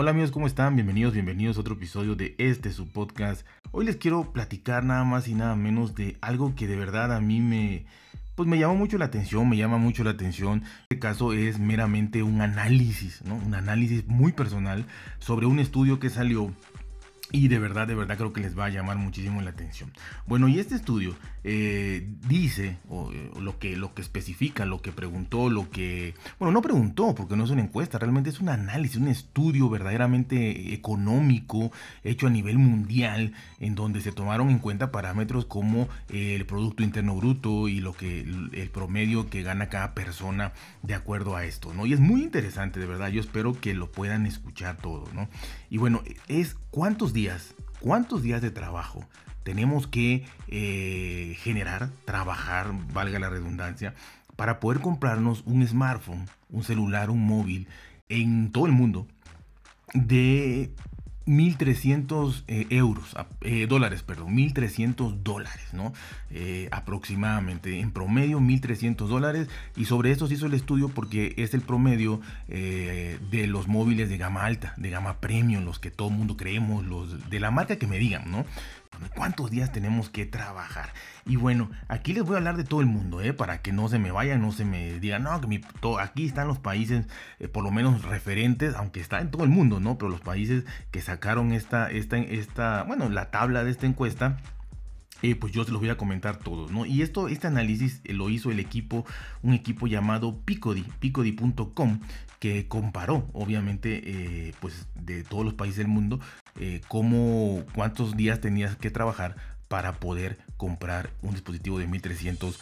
Hola amigos, ¿cómo están? Bienvenidos, bienvenidos a otro episodio de este su podcast. Hoy les quiero platicar nada más y nada menos de algo que de verdad a mí me pues me llama mucho la atención, me llama mucho la atención. Este caso es meramente un análisis, ¿no? Un análisis muy personal sobre un estudio que salió y de verdad, de verdad creo que les va a llamar muchísimo la atención. Bueno, y este estudio eh, dice, eh, lo, que, lo que especifica, lo que preguntó, lo que... Bueno, no preguntó porque no es una encuesta, realmente es un análisis, un estudio verdaderamente económico hecho a nivel mundial en donde se tomaron en cuenta parámetros como eh, el Producto Interno Bruto y lo que el promedio que gana cada persona de acuerdo a esto, ¿no? Y es muy interesante, de verdad, yo espero que lo puedan escuchar todo, ¿no? Y bueno, es cuántos cuántos días de trabajo tenemos que eh, generar, trabajar, valga la redundancia, para poder comprarnos un smartphone, un celular, un móvil en todo el mundo de 1.300 eh, euros, eh, dólares, perdón, 1.300 dólares, ¿no? Eh, aproximadamente, en promedio 1.300 dólares. Y sobre esto se hizo el estudio porque es el promedio de los móviles de gama alta, de gama premium, los que todo el mundo creemos, los de la marca que me digan, ¿no? ¿Cuántos días tenemos que trabajar? Y bueno, aquí les voy a hablar de todo el mundo, ¿eh? para que no se me vayan, no se me digan, no, que aquí están los países, eh, por lo menos referentes, aunque está en todo el mundo, ¿no? Pero los países que sacaron esta, esta, esta, bueno, la tabla de esta encuesta, eh, pues yo se los voy a comentar todos, ¿no? Y esto, este análisis eh, lo hizo el equipo, un equipo llamado Picody, picody.com, que comparó, obviamente, eh, pues de todos los países del mundo, cómo, cuántos días tenías que trabajar para poder comprar un dispositivo de 1300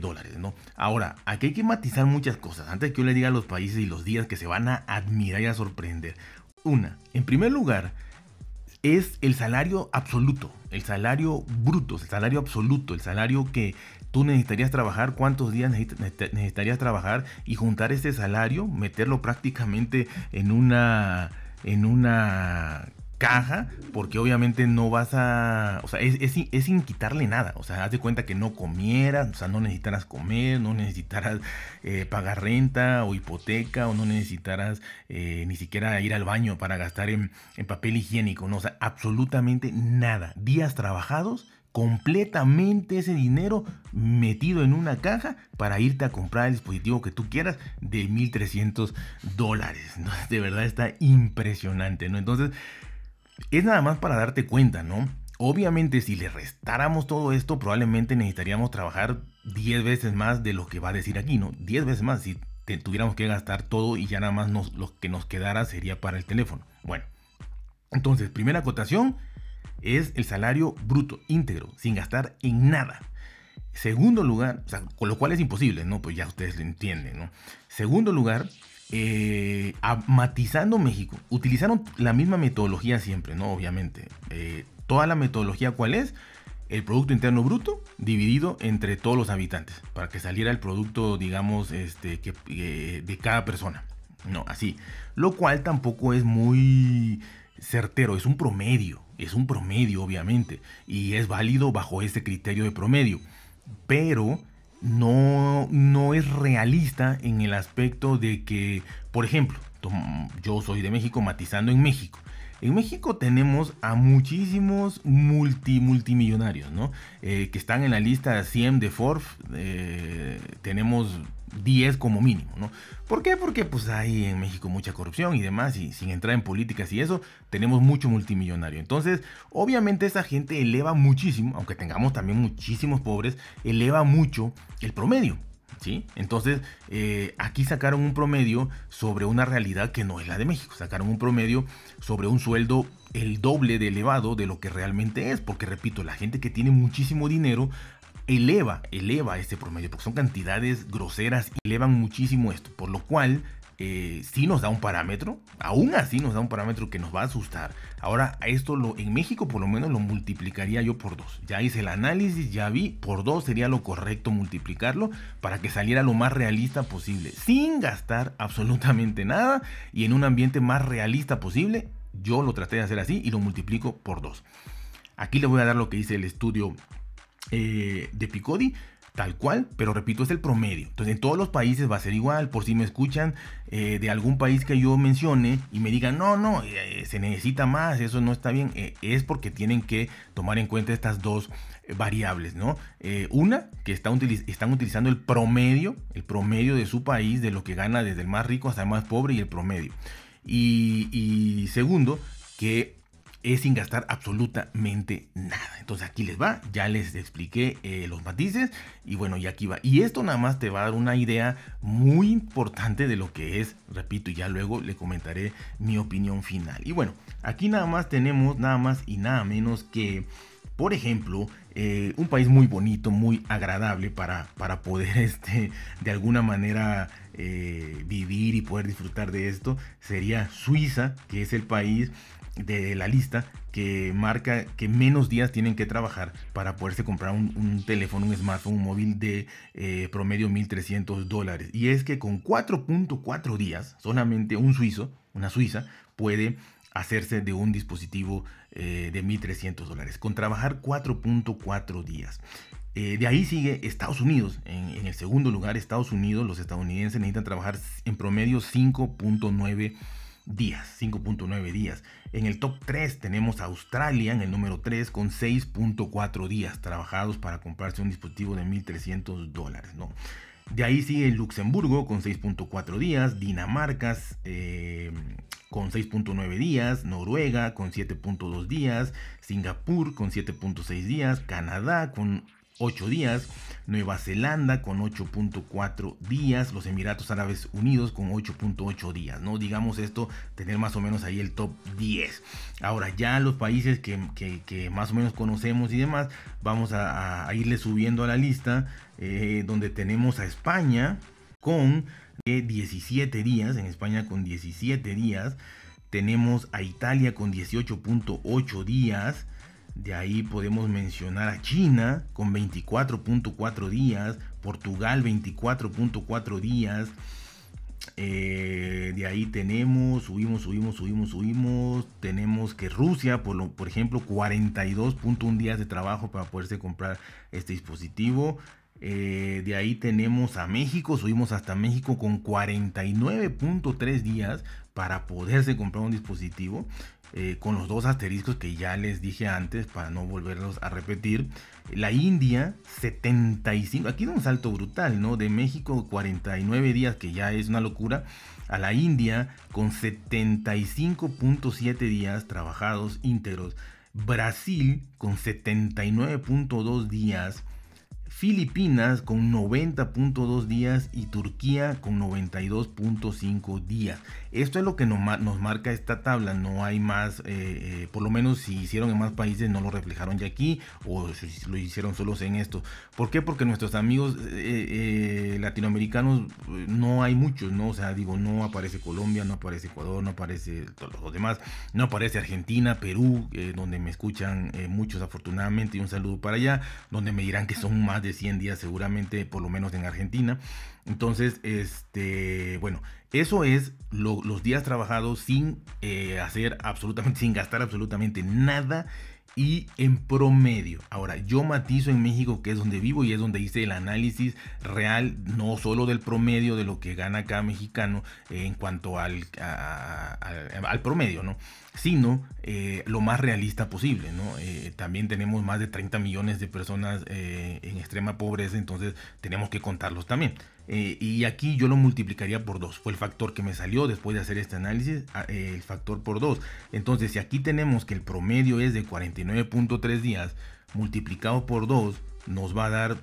dólares, ¿no? Ahora, aquí hay que matizar muchas cosas. Antes que yo le diga los países y los días que se van a admirar y a sorprender. Una, en primer lugar, es el salario absoluto, el salario bruto, el salario absoluto, el salario que tú necesitarías trabajar, cuántos días necesitarías trabajar y juntar ese salario, meterlo prácticamente en una en una caja, porque obviamente no vas a, o sea, es, sin quitarle nada, o sea, haz de cuenta que no comieras, o sea, no necesitaras comer, no necesitaras eh, pagar renta o hipoteca, o no necesitaras eh, ni siquiera ir al baño para gastar en, en papel higiénico, no, o sea, absolutamente nada, días trabajados completamente ese dinero metido en una caja para irte a comprar el dispositivo que tú quieras de 1300 dólares. De verdad está impresionante, ¿no? Entonces, es nada más para darte cuenta, ¿no? Obviamente si le restáramos todo esto, probablemente necesitaríamos trabajar 10 veces más de lo que va a decir aquí, ¿no? 10 veces más si tuviéramos que gastar todo y ya nada más lo que nos quedara sería para el teléfono. Bueno, entonces, primera acotación es el salario bruto, íntegro, sin gastar en nada. Segundo lugar, con lo cual es imposible, ¿no? Pues ya ustedes lo entienden, ¿no? Segundo lugar, eh, matizando México, utilizaron la misma metodología siempre, ¿no? Obviamente. Eh, toda la metodología, ¿cuál es? El Producto Interno Bruto dividido entre todos los habitantes, para que saliera el producto, digamos, este, que, eh, de cada persona. No, así. Lo cual tampoco es muy certero, es un promedio, es un promedio, obviamente, y es válido bajo este criterio de promedio. Pero no, no es realista en el aspecto de que, por ejemplo, yo soy de México matizando en México. En México tenemos a muchísimos multi, multimillonarios, ¿no? Eh, que están en la lista 100 de Forbes. Eh, tenemos 10 como mínimo, ¿no? ¿Por qué? Porque pues hay en México mucha corrupción y demás, y sin entrar en políticas y eso, tenemos mucho multimillonario. Entonces, obviamente esa gente eleva muchísimo, aunque tengamos también muchísimos pobres, eleva mucho el promedio. ¿Sí? Entonces, eh, aquí sacaron un promedio sobre una realidad que no es la de México. Sacaron un promedio sobre un sueldo el doble de elevado de lo que realmente es. Porque, repito, la gente que tiene muchísimo dinero eleva, eleva este promedio, porque son cantidades groseras y elevan muchísimo esto, por lo cual eh, sí nos da un parámetro, aún así nos da un parámetro que nos va a asustar. Ahora, esto lo, en México por lo menos lo multiplicaría yo por dos. Ya hice el análisis, ya vi, por dos sería lo correcto multiplicarlo para que saliera lo más realista posible, sin gastar absolutamente nada y en un ambiente más realista posible. Yo lo traté de hacer así y lo multiplico por dos. Aquí le voy a dar lo que dice el estudio eh, de Picodi tal cual, pero repito, es el promedio. Entonces en todos los países va a ser igual. Por si me escuchan eh, de algún país que yo mencione y me digan, no, no, eh, se necesita más, eso no está bien, es porque tienen que tomar en cuenta estas dos variables, ¿no? una, que están utilizando el promedio, el promedio de su país, de lo que gana desde el más rico hasta el más pobre y el promedio. y segundo, que es sin gastar absolutamente nada. Entonces aquí les va, ya les expliqué eh, los matices y bueno, y aquí va. Y esto nada más te va a dar una idea muy importante de lo que es, repito, y ya luego le comentaré mi opinión final. Y bueno, aquí nada más tenemos nada más y nada menos que, por ejemplo, eh, un país muy bonito, muy agradable para, para poder este, de alguna manera eh, vivir y poder disfrutar de esto, sería Suiza, que es el país de la lista que marca que menos días tienen que trabajar para poderse comprar un, teléfono, un smartphone, un móvil de eh, promedio 1.300 dólares. Y es que con 4.4 días, solamente un suizo, una suiza, puede hacerse de un dispositivo eh, de 1.300 dólares. Con trabajar 4.4 días. Eh, de ahí sigue Estados Unidos. En, el segundo lugar, Estados Unidos, los estadounidenses necesitan trabajar en promedio 5.9 días, 5.9 días. En el top 3 tenemos a Australia en el número 3 con 6.4 días trabajados para comprarse un dispositivo de 1.300 dólares. ¿no? De ahí sigue Luxemburgo con 6.4 días, Dinamarca eh, con 6.9 días, Noruega con 7.2 días, Singapur con 7.6 días, Canadá con 8 días, Nueva Zelanda con 8.4 días, los Emiratos Árabes Unidos con 8.8 días, ¿no? Digamos esto, tener más o menos ahí el top 10. Ahora ya los países que, más o menos conocemos y demás, vamos a, irle subiendo a la lista, eh, donde tenemos a España con 17 días, en España con 17 días, tenemos a Italia con 18.8 días, de ahí podemos mencionar a China con 24.4 días, Portugal 24.4 días. Eh, de ahí tenemos, subimos, subimos, subimos, subimos. Tenemos que Rusia, por, lo, por ejemplo, 42.1 días de trabajo para poderse comprar este dispositivo. Eh, de ahí tenemos a México, subimos hasta México con 49.3 días para poderse comprar un dispositivo. Eh, con los dos asteriscos que ya les dije antes para no volverlos a repetir. La India, 75, aquí da un salto brutal, ¿no? De México, 49 días, que ya es una locura, a la India con 75.7 días trabajados íntegros. Brasil con 79.2 días Filipinas con 90.2 días y Turquía con 92.5 días. Esto es lo que nos, marca esta tabla, no hay más, eh, eh, por lo menos si hicieron en más países no lo reflejaron ya aquí o si lo hicieron solos en esto. ¿Por qué? Porque nuestros amigos eh, latinoamericanos no hay muchos, ¿no? O sea, digo, no aparece Colombia, no aparece Ecuador, no aparece todos los demás, no aparece Argentina, Perú, donde me escuchan muchos afortunadamente y un saludo para allá, donde me dirán que son más de 100 días seguramente, por lo menos en Argentina. Entonces, este, bueno, eso es los días trabajados sin eh, hacer absolutamente, sin gastar absolutamente nada y en promedio. Ahora, yo matizo en México, que es donde vivo y es donde hice el análisis real, no solo del promedio de lo que gana cada mexicano en cuanto al, al promedio, ¿no? Sino eh, lo más realista posible. Eh, también tenemos más de 30 millones de personas eh, en extrema pobreza, entonces tenemos que contarlos también. y aquí yo lo multiplicaría por dos. Fue el factor que me salió después de hacer este análisis, ah, el factor por dos. Entonces, si aquí tenemos que el promedio es de 49.3 días, multiplicado por 2, nos va a dar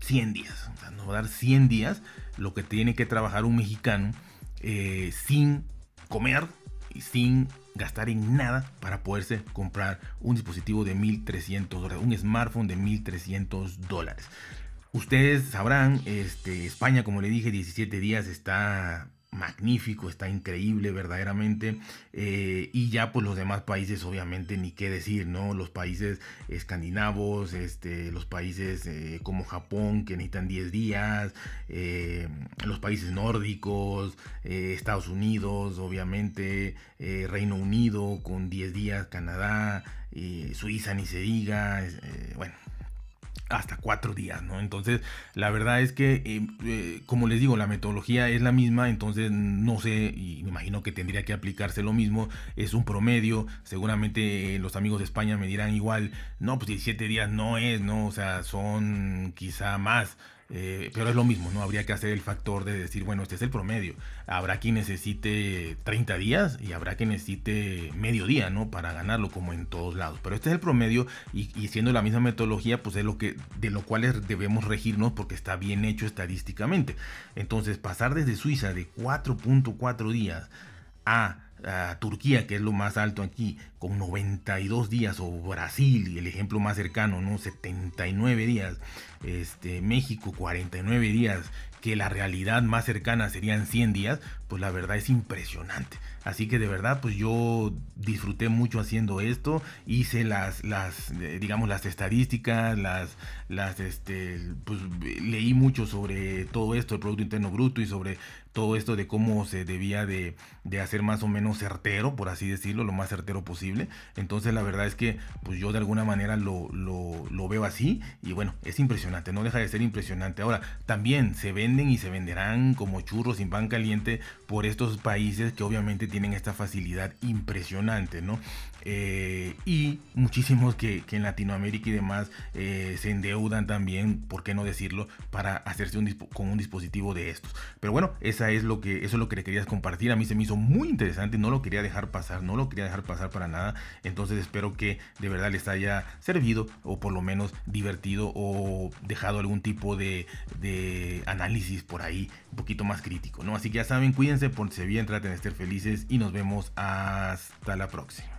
100 días. nos va a dar 100 días lo que tiene que trabajar un mexicano sin comer sin gastar en nada para poderse comprar un dispositivo de 1300 dólares, un smartphone de 1300 dólares. Ustedes sabrán, este, España, como le dije, 17 días está magnífico, está increíble verdaderamente. Eh, y ya pues los demás países obviamente ni qué decir, ¿no? Los países escandinavos, este, los países eh, como Japón que necesitan 10 días, eh, los países nórdicos, Estados Unidos, obviamente, Reino Unido con 10 días, Canadá, Suiza ni se diga, bueno. Hasta cuatro días, ¿no? Entonces, la verdad es que, eh, eh, como les digo, la metodología es la misma, entonces no sé, y me imagino que tendría que aplicarse lo mismo, es un promedio, seguramente los amigos de España me dirán igual, no, pues 17 días no es, ¿no? O sea, son quizá más, eh, pero es lo mismo, ¿no? Habría que hacer el factor de decir, bueno, este es el promedio. Habrá quien necesite 30 días y habrá quien necesite medio día, ¿no? Para ganarlo, como en todos lados. Pero este es el promedio y, siendo la misma metodología, pues es lo que, de lo cual debemos regirnos porque está bien hecho estadísticamente. Entonces, pasar desde Suiza de 4.4 días a Turquía, que es lo más alto aquí, con 92 días, o Brasil, el ejemplo más cercano, ¿no? 79 días, este, México 49 días, que la realidad más cercana serían 100 días, pues la verdad es impresionante. Así que de verdad, pues yo disfruté mucho haciendo esto, hice las, las eh, digamos, las estadísticas, las, las, este, pues leí mucho sobre todo esto, el Producto Interno Bruto y sobre todo esto de cómo se debía de, hacer más o menos certero, por así decirlo, lo más certero posible. Entonces la verdad es que pues yo de alguna manera lo, lo, veo así y bueno, es impresionante, no deja de ser impresionante. Ahora, también se venden y se venderán como churros sin pan caliente por estos países que obviamente tienen esta facilidad impresionante, ¿no? Eh, y muchísimos que, en Latinoamérica y demás eh, se endeudan también, ¿por qué no decirlo?, para hacerse un con un dispositivo de estos. Pero bueno, esa es lo que, eso es lo que le querías compartir. A mí se me hizo muy interesante, no lo quería dejar pasar, no lo quería dejar pasar para nada. Entonces espero que de verdad les haya servido o por lo menos divertido o dejado algún tipo de, de análisis por ahí un poquito más crítico, ¿no? Así que ya saben, cuídense, si bien, traten de estar felices y nos vemos hasta la próxima.